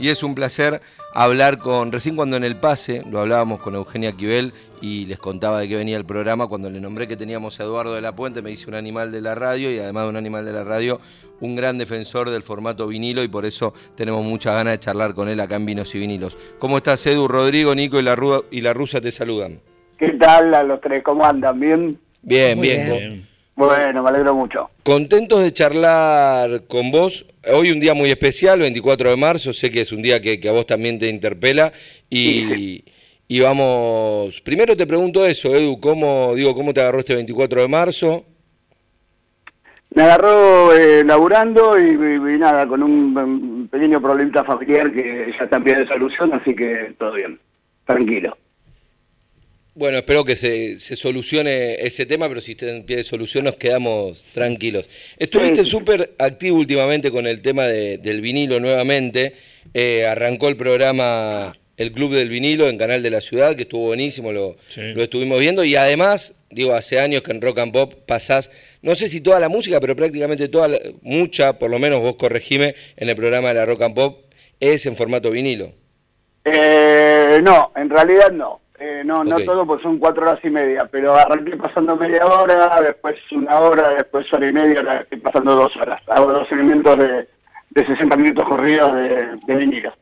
y es un placer hablar con, recién cuando en el pase, lo hablábamos con Eugenia Quibel y les contaba de qué venía el programa, cuando le nombré que teníamos a Eduardo de la Puente, me dice un animal de la radio y además de un animal de la radio, un gran defensor del formato vinilo y por eso tenemos muchas ganas de charlar con él acá en Vinos y Vinilos. ¿Cómo estás Edu, Rodrigo, Nico y la, y la Rusa te saludan? ¿Qué tal a los tres? ¿Cómo andan? ¿Bien? Bien, bien. Bueno, me alegro mucho. Contentos de charlar con vos. Hoy un día muy especial, 24 de marzo, sé que es un día que, a vos también te interpela y, y, vamos, primero te pregunto eso, Edu, ¿cómo, digo, ¿cómo te agarró este 24 de marzo? Me agarró eh, laburando y, nada, con un, pequeño problemita familiar que ya está en pie de solución, así que todo bien, tranquilo. Bueno, espero que se, solucione ese tema, pero si está en pie de solución nos quedamos tranquilos. Estuviste súper activo últimamente con el tema del vinilo nuevamente. Eh, arrancó el programa El Club del Vinilo en Canal de la Ciudad, que estuvo buenísimo, lo, lo estuvimos viendo. Y además, digo, hace años que en Rock and Pop pasás, no sé si toda la música, pero prácticamente toda, mucha, por lo menos vos corregime, en el programa de la Rock and Pop, es en formato vinilo. Eh, no, en realidad no. Eh, no, no todo, pues son cuatro horas y media, pero arranqué pasando media hora, después una hora, después hora y media, ahora estoy pasando dos horas. Hago dos elementos de, de 60 minutos corridos de, de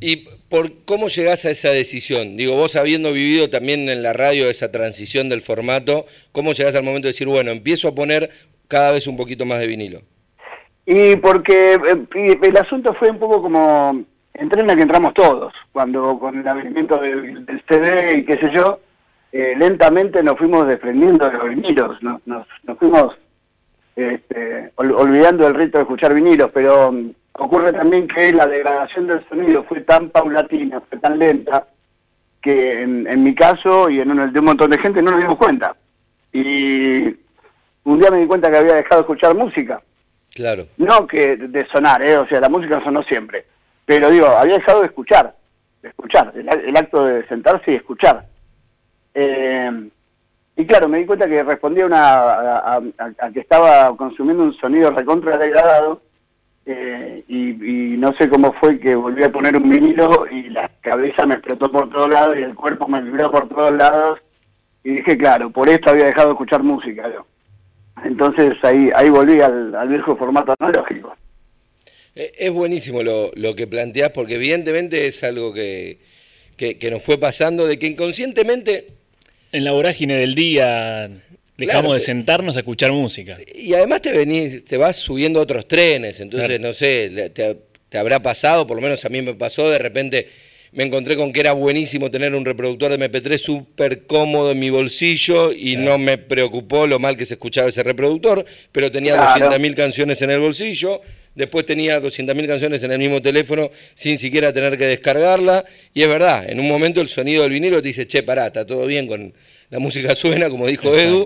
¿Y por cómo llegás a esa decisión? Digo, vos habiendo vivido también en la radio esa transición del formato, ¿cómo llegás al momento de decir, bueno, empiezo a poner cada vez un poquito más de vinilo? Y porque eh, el asunto fue un poco como entré en la que entramos todos, cuando con el abrimiento del, CD y qué sé yo, eh, lentamente nos fuimos desprendiendo de los vinilos, nos, nos, fuimos este, olvidando el rito de escuchar vinilos, pero um, ocurre también que la degradación del sonido fue tan paulatina, fue tan lenta, que en, mi caso y en un, de un montón de gente no nos dimos cuenta. Y un día me di cuenta que había dejado de escuchar música. Claro. No que de sonar, ¿eh? o sea, la música sonó siempre pero digo, había dejado de escuchar, de escuchar, el, acto de sentarse y escuchar. Eh, y claro, me di cuenta que respondía una, a, que estaba consumiendo un sonido recontra degradado eh, y, no sé cómo fue que volví a poner un vinilo y la cabeza me explotó por todos lados y el cuerpo me vibró por todos lados y dije, claro, por esto había dejado de escuchar música. Entonces ahí, ahí volví al, al viejo formato analógico. Eh, es buenísimo lo, que planteás, porque evidentemente es algo que, nos fue pasando, de que inconscientemente... En la vorágine del día dejamos de sentarnos a escuchar música. Y además te venís, te vas subiendo otros trenes, entonces no sé, te, habrá pasado, por lo menos a mí me pasó, de repente me encontré con que era buenísimo tener un reproductor de MP3 súper cómodo en mi bolsillo y no me preocupó lo mal que se escuchaba ese reproductor, pero tenía claro. 200.000 canciones en el bolsillo después tenía 200.000 canciones en el mismo teléfono sin siquiera tener que descargarla. Y es verdad, en un momento el sonido del vinilo te dice, che, pará, está todo bien con la música suena, como dijo Edu,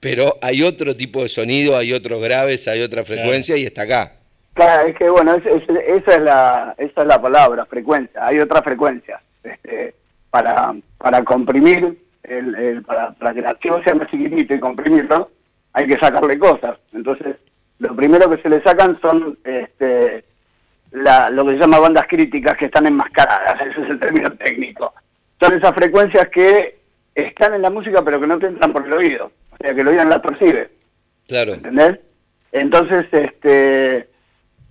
pero hay otro tipo de sonido, hay otros graves, hay otra frecuencia y está acá. Claro, es que bueno, esa, es la, esa es la palabra, frecuencia. Hay otra frecuencia. Este, para, para comprimir, el, para, para que el archivo sea más chiquitito y comprimirlo, hay que sacarle cosas. Entonces, lo primero que se le sacan son este, lo que se llama bandas críticas que están enmascaradas, ese es el término técnico. Son esas frecuencias que están en la música pero que no te entran por el oído, o sea que el oído no las percibe. Claro. ¿Entendés? Entonces, este,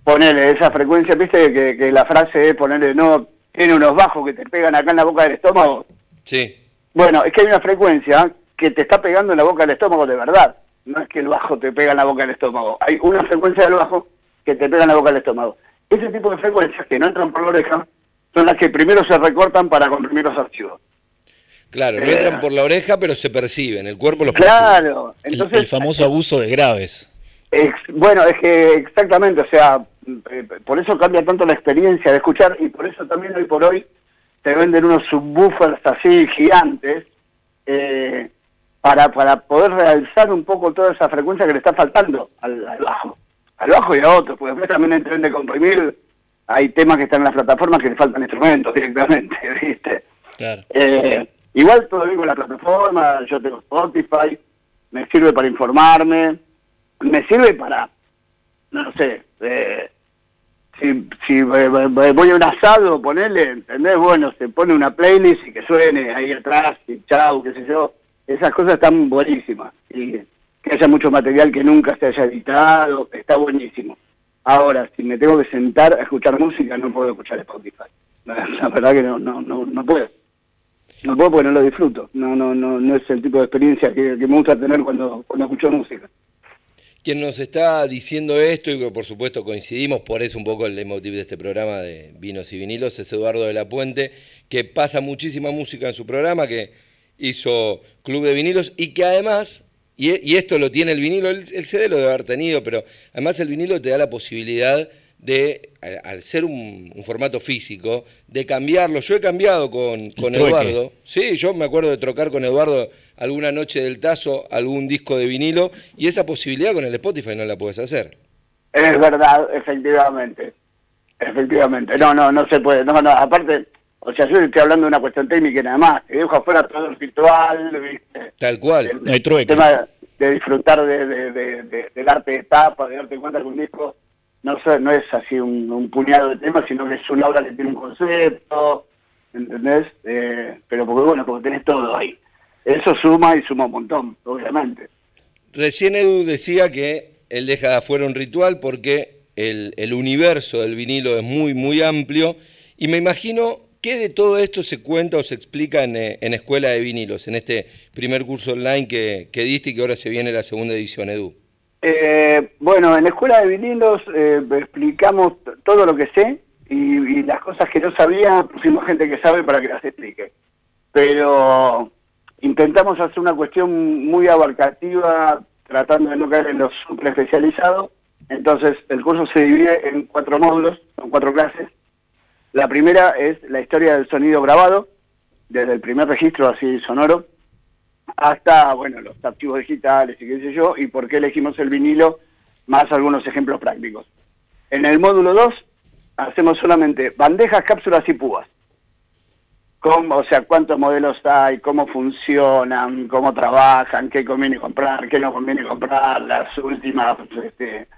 ponerle esa frecuencia, viste que, la frase es ponerle, no, tiene unos bajos que te pegan acá en la boca del estómago. Sí. Bueno, es que hay una frecuencia que te está pegando en la boca del estómago de verdad no es que el bajo te pega en la boca del estómago, hay una frecuencia del bajo que te pega en la boca del estómago. Ese tipo de frecuencias que no entran por la oreja son las que primero se recortan para comprimir los archivos. Claro, no entran eh, por la oreja, pero se perciben, el cuerpo los Claro, entonces... El, famoso abuso de graves. bueno, es que exactamente, o sea, eh, por eso cambia tanto la experiencia de escuchar y por eso también hoy por hoy te venden unos subwoofers así gigantes, eh, para, para poder realzar un poco toda esa frecuencia que le está faltando al, bajo, al bajo y a otros, porque después también en de comprimir hay temas que están en las plataformas que le faltan instrumentos directamente, ¿viste? Claro. Eh, igual todo bien con la plataforma, yo tengo Spotify, me sirve para informarme, me sirve para, no sé, eh, si, si voy a un asado, ponerle, ¿entendés? Bueno, se pone una playlist y que suene ahí atrás, y chau, qué sé yo. Esas cosas están buenísimas. Y que haya mucho material que nunca se haya editado, está buenísimo. Ahora, si me tengo que sentar a escuchar música, no puedo escuchar Spotify. La, verdad que no, no, no, no puedo. No puedo porque no lo disfruto. No, no, no, no es el tipo de experiencia que, que me gusta tener cuando, cuando escucho música. Quien nos está diciendo esto, y que por supuesto coincidimos, por eso un poco el emotivo de este programa de Vinos y Vinilos, es Eduardo de la Puente, que pasa muchísima música en su programa, que hizo Club de Vinilos y que además, y, esto lo tiene el vinilo, el, el CD lo debe haber tenido, pero además el vinilo te da la posibilidad de, al ser un, formato físico, de cambiarlo. Yo he cambiado con, con Eduardo. Sí, yo me acuerdo de trocar con Eduardo alguna noche del tazo algún disco de vinilo y esa posibilidad con el Spotify no la puedes hacer. Es verdad, efectivamente. Efectivamente. No, no, no se puede. No, no, aparte, o sea, yo estoy hablando de una cuestión técnica y nada más. Que dejo afuera todo el virtual, ¿viste? Tal cual. no hay trueque. El tema de disfrutar de, del arte de tapa, de darte cuenta que un disco no, no es así un, puñado de temas, sino que es una obra que tiene un concepto, ¿entendés? Eh, pero porque bueno, porque tenés todo ahí. Eso suma y suma un montón, obviamente. Recién Edu decía que él deja de afuera un ritual porque el, el universo del vinilo es muy, muy amplio y me imagino ¿Qué de todo esto se cuenta o se explica en, eh, en, Escuela de Vinilos, en este primer curso online que, que diste y que ahora se viene la segunda edición, Edu? Eh, bueno, en la escuela de vinilos eh, explicamos todo lo que sé y, las cosas que no sabía pusimos gente que sabe para que las explique. Pero intentamos hacer una cuestión muy abarcativa, tratando de no caer en lo super especializado. Entonces, el curso se divide en cuatro módulos, son cuatro clases. La primera es la historia del sonido grabado, desde el primer registro así sonoro hasta, bueno, los archivos digitales y qué sé yo, y por qué elegimos el vinilo, más algunos ejemplos prácticos. En el módulo 2 hacemos solamente bandejas, cápsulas y púas. Cómo, o sea, cuántos modelos hay, cómo funcionan, cómo trabajan, qué conviene comprar, qué no conviene comprar, las últimas este,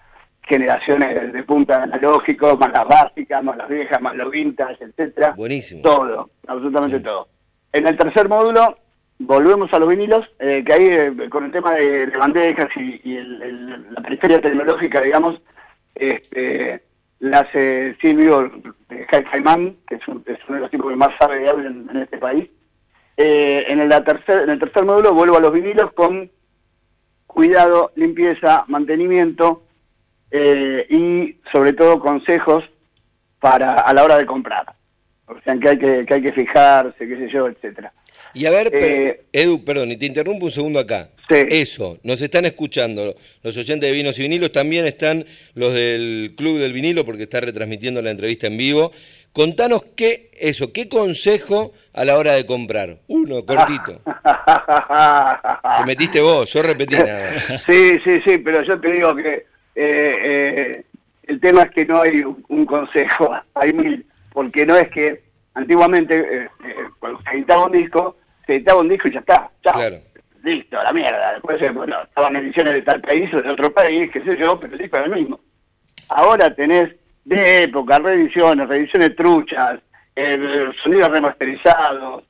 generaciones de punta analógico, más las básicas, más las viejas, más los vintage, etcétera. Buenísimo. Todo, absolutamente todo. En el tercer módulo volvemos a los vinilos, eh, que ahí eh, con el tema de, bandejas y, la periferia tecnológica, digamos, este, la hace Silvio Jaimán, que es, uno de los tipos que más sabe de audio en, este país. Eh, en, el tercer, en el tercer módulo vuelvo a los vinilos con cuidado, limpieza, mantenimiento y sobre todo consejos para a la hora de comprar. O sea, que hay que, que hay que fijarse, qué sé yo, etcétera. Y a ver, eh, Edu, perdón, y te interrumpo un segundo acá. Eso, nos están escuchando los oyentes de Vinos y Vinilos, también están los del Club del Vinilo, porque está retransmitiendo la entrevista en vivo. Contanos qué, eso, qué consejo a la hora de comprar. Uno, cortito. Te metiste vos, yo repetí nada. Sí, sí, sí, pero yo te digo que eh, eh, el tema es que no hay un consejo, hay mil, porque no es que antiguamente cuando se editaba un disco, se editaba un disco y ya está, chao. Listo, la mierda. Después, eh, bueno, estaban ediciones de tal país o de otro país, qué sé yo, pero el disco era el mismo. Ahora tenés de época, reediciones, reediciones truchas, sonidos remasterizados,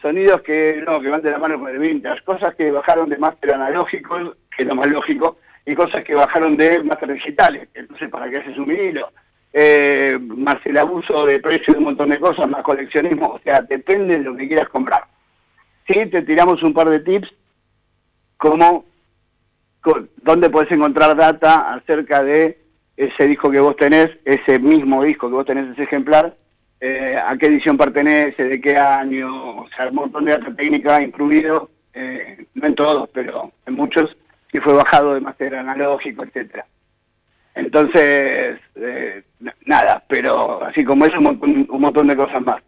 sonidos que no, que van de la mano con el vintage, cosas que bajaron de máster analógico, que es lo más lógico, y cosas que bajaron de máster digitales, entonces para qué haces un vinilo eh, más el abuso de precio de un montón de cosas, más coleccionismo, o sea, depende de lo que quieras comprar. Sí, te tiramos un par de tips como dónde puedes encontrar data acerca de ese disco que vos tenés, ese mismo disco que vos tenés, ese ejemplar, eh, a qué edición pertenece, de qué año, o sea, un montón de data técnica incluido, eh, no en todos, pero en muchos, si fue bajado de máster analógico, etcétera. Entonces, eh, nada, pero así como eso, un montón, de cosas más.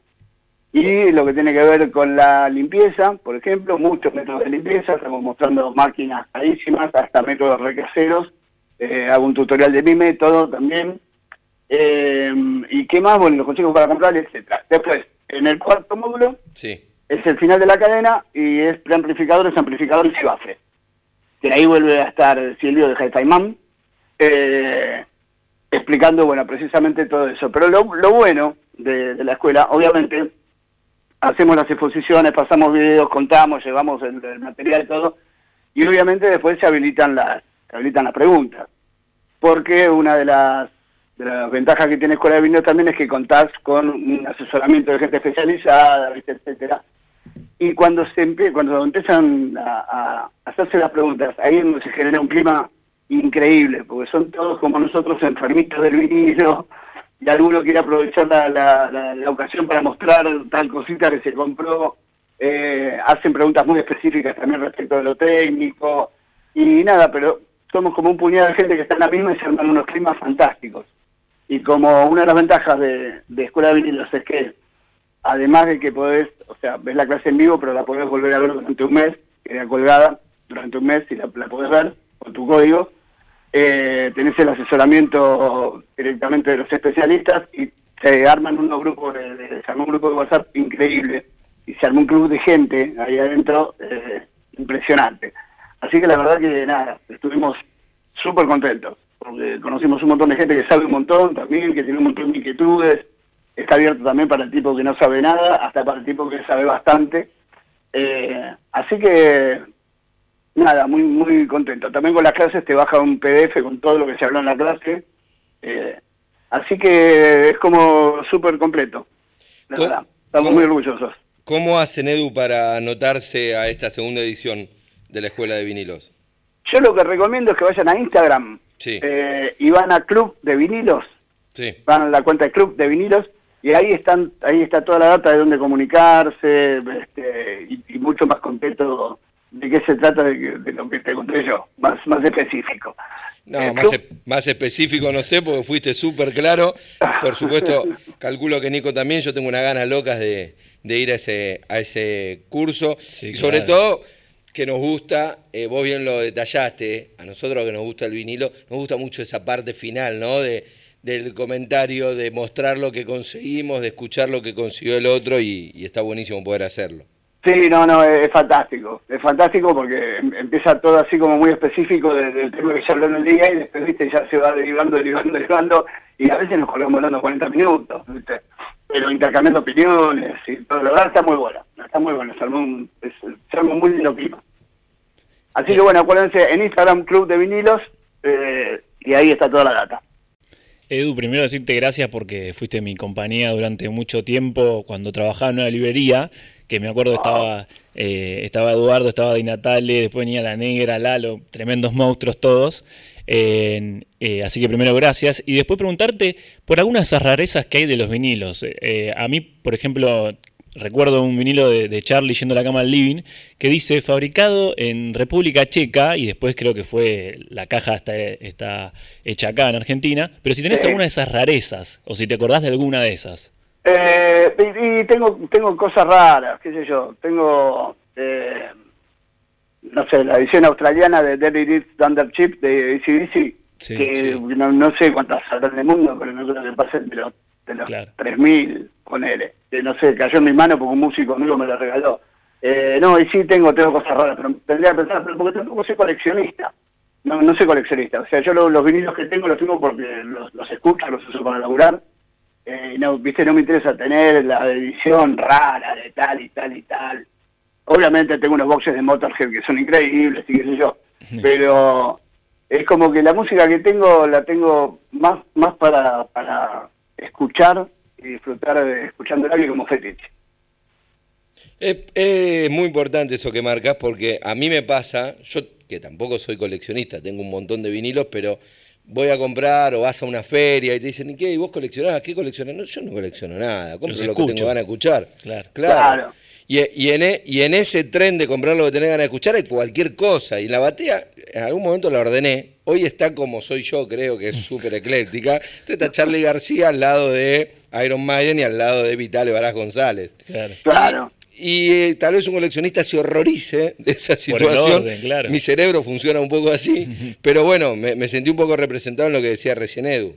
Y lo que tiene que ver con la limpieza, por ejemplo, muchos métodos de limpieza, estamos mostrando máquinas carísimas, hasta métodos recaseros, eh, hago un tutorial de mi método también. Eh, ¿Y qué más? Bueno, los consejos para comprar, etcétera. Después, en el cuarto módulo, sí. es el final de la cadena y es preamplificadores, amplificadores y bases. Que ahí vuelve a estar Silvio de Jaitaimán, eh, explicando, bueno, precisamente todo eso. Pero lo, bueno de, la escuela, obviamente, hacemos las exposiciones, pasamos videos, contamos, llevamos el, material y todo, y obviamente después se habilitan las, se habilitan las preguntas. Porque una de las, de las ventajas que tiene Escuela de Vino también es que contás con un asesoramiento de gente especializada, etcétera. Y cuando se cuando empiezan a, hacerse las preguntas, ahí se genera un clima increíble, porque son todos como nosotros enfermitos del vinilo, y alguno quiere aprovechar la, la, ocasión para mostrar tal cosita que se compró, eh, hacen preguntas muy específicas también respecto de lo técnico, y nada, pero somos como un puñado de gente que está en la misma y se arman unos climas fantásticos. Y como una de las ventajas de, de Escuela de Vinilos es que, además de que podés, o sea, ves la clase en vivo, pero la podés volver a ver durante un mes, queda colgada durante un mes y la, la podés ver con tu código, eh, tenés el asesoramiento directamente de los especialistas y se arman unos grupos de, se armó un grupo de WhatsApp increíble y se armó un club de gente ahí adentro eh, impresionante. Así que la verdad que nada, estuvimos súper contentos, porque conocimos un montón de gente que sabe un montón también, que tiene un montón de inquietudes, está abierto también para el tipo que no sabe nada, hasta para el tipo que sabe bastante. Eh, así que Nada, muy muy contento. También con las clases te baja un PDF con todo lo que se habló en la clase. Eh, así que es como súper completo. La verdad, estamos muy orgullosos. ¿Cómo hacen Edu para anotarse a esta segunda edición de la Escuela de Vinilos? Yo lo que recomiendo es que vayan a Instagram eh, y van a Club de Vinilos. Sí. Van a la cuenta de Club de Vinilos y ahí están ahí está toda la data de dónde comunicarse este, y, y, mucho más completo de qué se trata de, lo que te conté yo, más, más específico. No, eh, más, más, específico no sé, porque fuiste súper claro. Por supuesto, calculo que Nico también, yo tengo unas ganas locas de, ir a ese, a ese curso. y sobre todo, que nos gusta, eh, vos bien lo detallaste, a nosotros que nos gusta el vinilo, nos gusta mucho esa parte final, ¿no? De, del comentario, de mostrar lo que conseguimos, de escuchar lo que consiguió el otro y está buenísimo poder hacerlo. Sí, no, no, es, fantástico. Es fantástico porque em, empieza todo así como muy específico del, tema que se habló en el día y después, viste, ya se va derivando, derivando, derivando y a veces nos colgamos hablando 40 minutos, viste. Pero intercambiando opiniones y todo. La verdad está muy bueno, está muy bueno. Se armó un, es, muy lindo clima. Así que bueno, acuérdense, en Instagram Club de Vinilos eh, y ahí está toda la data. Edu, primero decirte gracias porque fuiste mi compañía durante mucho tiempo cuando trabajaba en una librería que me acuerdo estaba, eh, estaba Eduardo, estaba Di Natale, después venía La Negra, Lalo, tremendos monstruos todos. Eh, así que primero gracias. Y después preguntarte por algunas de esas rarezas que hay de los vinilos. Eh, a mí, por ejemplo, recuerdo un vinilo de, Charlie yendo a la cama al living que dice fabricado en República Checa y después creo que fue la caja está, está hecha acá en Argentina. Pero si tenés alguna de esas rarezas o si te acordás de alguna de esas. Eh, y, tengo tengo cosas raras, qué sé yo. Tengo, eh, no sé, la edición australiana de Debbie Reed's Thunder Chip de ACDC, que No, sé cuántas saldrán del mundo, pero no creo que pasen de los, de los 3.000, con él. Que no sé, cayó en mi mano porque un músico amigo me la regaló. Eh, no, y sí tengo, tengo cosas raras, pero tendría que pensar, porque tampoco soy coleccionista. No, no soy coleccionista. O sea, yo los, vinilos que tengo los tengo porque los, los escucho, los uso para laburar eh, no, viste, no me interesa tener la edición rara de tal y tal y tal. Obviamente tengo unos boxes de Motorhead que son increíbles y qué sé yo, pero es como que la música que tengo la tengo más más para, para escuchar y disfrutar de escuchándola que como fetiche. Es, muy importante eso que marcas porque a mí me pasa, yo que tampoco soy coleccionista, tengo un montón de vinilos, pero voy a comprar o vas a una feria y te dicen, ¿y qué? ¿Y vos coleccionás? ¿Qué coleccionás? No, yo no colecciono nada, compro lo que tengo ganas de escuchar. Claro. claro. Y, y, en, e, y en ese tren de comprar lo que tenés ganas de escuchar hay cualquier cosa. Y la batea, en algún momento la ordené. Hoy está como soy yo, creo que es súper ecléctica. Entonces está Charlie García al lado de Iron Maiden y al lado de Vitale Barás González. Claro. claro y eh, tal vez un coleccionista se horrorice de esa situación. Mi cerebro funciona un poco así, pero bueno, me, sentí un poco representado en lo que decía recién Edu.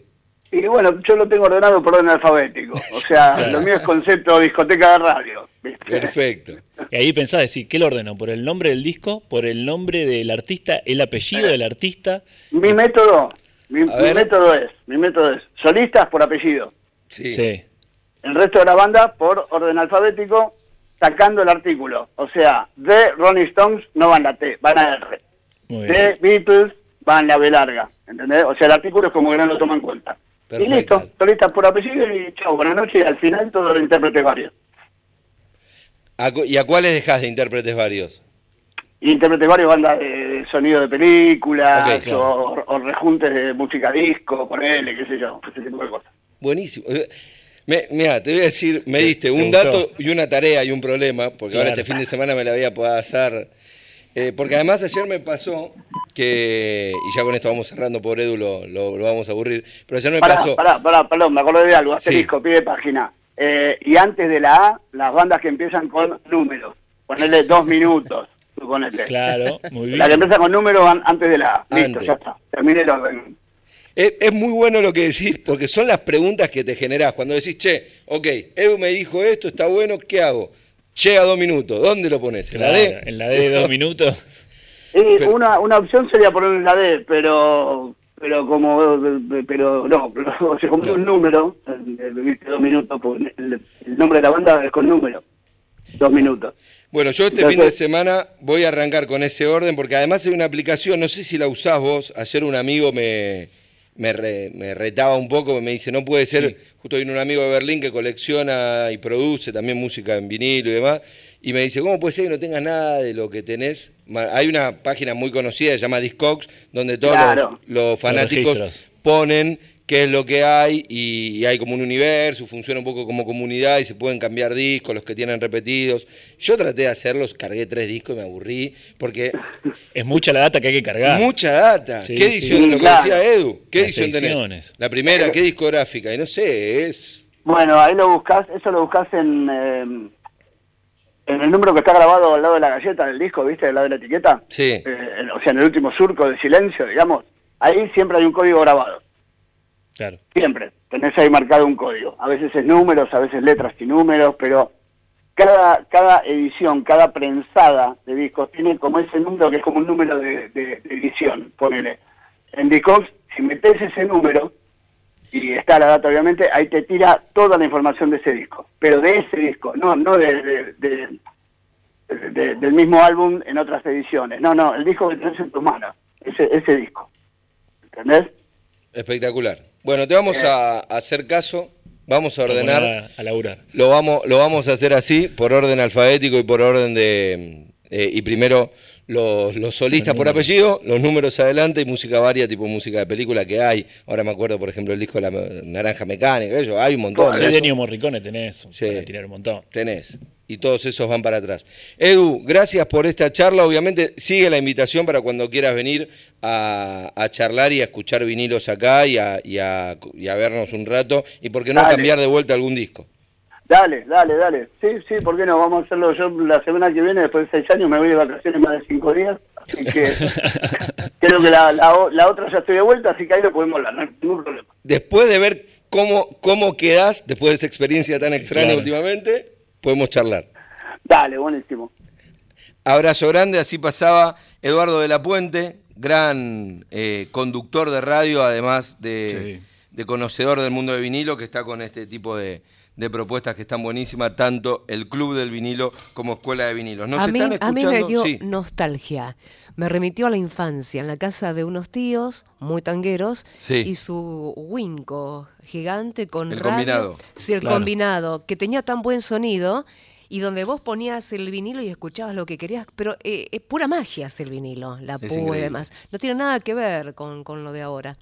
Y bueno, yo lo tengo ordenado por orden alfabético, o sea, lo mío es concepto discoteca de radio. Perfecto. Y ahí pensás decir, ¿qué lo ordeno? ¿Por el nombre del disco? ¿Por el nombre del artista? ¿El apellido del artista? Mi método, Mi, mi método es, mi método es solistas por apellido. Sí. sí. El resto de la banda por orden alfabético, sacando el artículo. O sea, de Ronnie Stones no van la T, van a R. de Beatles van la B larga. ¿Entendés? O sea, el artículo es como que no lo toman en cuenta. Y listo, solistas por apellido y chao, buenas noches. Y al final todos los intérpretes varios. ¿Y a cuáles dejas de intérpretes varios? Intérpretes varios, bandas de, sonido de películas o, rejuntes de música disco, ponele, qué sé yo, ese tipo de cosas. Buenísimo. mira, te voy a decir, me diste un dato y una tarea y un problema, porque ahora este fin de semana me la voy a pasar. Eh, porque además ayer me pasó que, y ya con esto vamos cerrando, por Edu lo, vamos a aburrir, pero ayer me pasó... Pará, pará, perdón, me acordé de algo, asterisco, pide página. Eh, y antes de la A, las bandas que empiezan con números. Ponerle dos minutos. Claro, muy bien. La que empieza con números antes de la A. Listo, ya está. Termine el orden. Es, muy bueno lo que decís, porque son las preguntas que te generás. Cuando decís, che, ok, Edu me dijo esto, está bueno, ¿qué hago? Che, a dos minutos, ¿dónde lo pones? ¿En la D? En la D de dos minutos. Una, una opción sería poner la D, pero pero como pero no, sea, como un número, dos minutos, pues, el, nombre de la banda es con número, dos minutos. Bueno, yo este fin de semana voy a arrancar con ese orden porque además hay una aplicación, no sé si la usás vos, ayer un amigo me, me, retaba un poco, me dice, no puede ser, justo hay un amigo de Berlín que colecciona y produce también música en vinilo y demás, y me dice, ¿cómo puede ser que no tengas nada de lo que tenés? Hay una página muy conocida, se llama Discogs, donde todos los, fanáticos ponen qué es lo que hay y, hay como un universo, funciona un poco como comunidad y se pueden cambiar discos, los que tienen repetidos. Yo traté de hacerlos, cargué tres discos y me aburrí porque... Es mucha la data que hay que cargar. Mucha data. ¿Qué edición? lo que decía Edu. ¿Qué edición tenés? La primera, ¿qué discográfica? Y no sé, es... Bueno, ahí lo buscas, eso lo buscas en... Eh, en el número que está grabado al lado de la galleta del disco, ¿viste? Al lado de la etiqueta. Sí. Eh, o sea, en el último surco de silencio, digamos. Ahí siempre hay un código grabado. Claro. Siempre. Tenés ahí marcado un código. A veces es números, a veces letras y números, pero cada, cada edición, cada prensada de discos tiene como ese número que es como un número de, de, de edición, ponele. En Discogs, si metes ese número, y está la data obviamente, ahí te tira toda la información de ese disco, pero de ese disco, no, no de, del mismo álbum en otras ediciones, no, no, el disco que tenés en tus manos, ese, ese disco, ¿entendés? Espectacular. Bueno, te vamos eh. a hacer caso, vamos a ordenar, a, a Lo vamos, lo vamos a hacer así, por orden alfabético y por orden de, eh, y primero los, solistas por apellido, los números adelante y música varia, tipo música de película que hay. Ahora me acuerdo, por ejemplo, el disco de la Naranja Mecánica, ellos, hay un montón. Sí, de Morricone tenés, sí, para tirar un montón. Tenés. Y todos esos van para atrás. Edu, gracias por esta charla. Obviamente sigue la invitación para cuando quieras venir a, charlar y a escuchar vinilos acá y a, y a, vernos un rato. Y por qué no cambiar de vuelta algún disco. Dale, dale, dale. Sí, sí, ¿por qué no? Vamos a hacerlo yo la semana que viene, después de seis años, me voy de vacaciones más de cinco días. Así que creo que la, la, otra ya estoy de vuelta, así que ahí lo podemos hablar, no hay ningún problema. Después de ver cómo, cómo quedás, después de esa experiencia tan extraña últimamente, podemos charlar. Dale, buenísimo. Abrazo grande, así pasaba Eduardo de la Puente, gran eh, conductor de radio, además de, de conocedor del mundo de vinilo, que está con este tipo de de propuestas que están buenísimas, tanto el Club del Vinilo como Escuela de Vinilos. a, mí, a mí me dio nostalgia. Me remitió a la infancia, en la casa de unos tíos muy tangueros y su Winco gigante con el combinado. Sí, el combinado, que tenía tan buen sonido y donde vos ponías el vinilo y escuchabas lo que querías, pero eh, es pura magia el vinilo, la púa y demás. No tiene nada que ver con, con lo de ahora.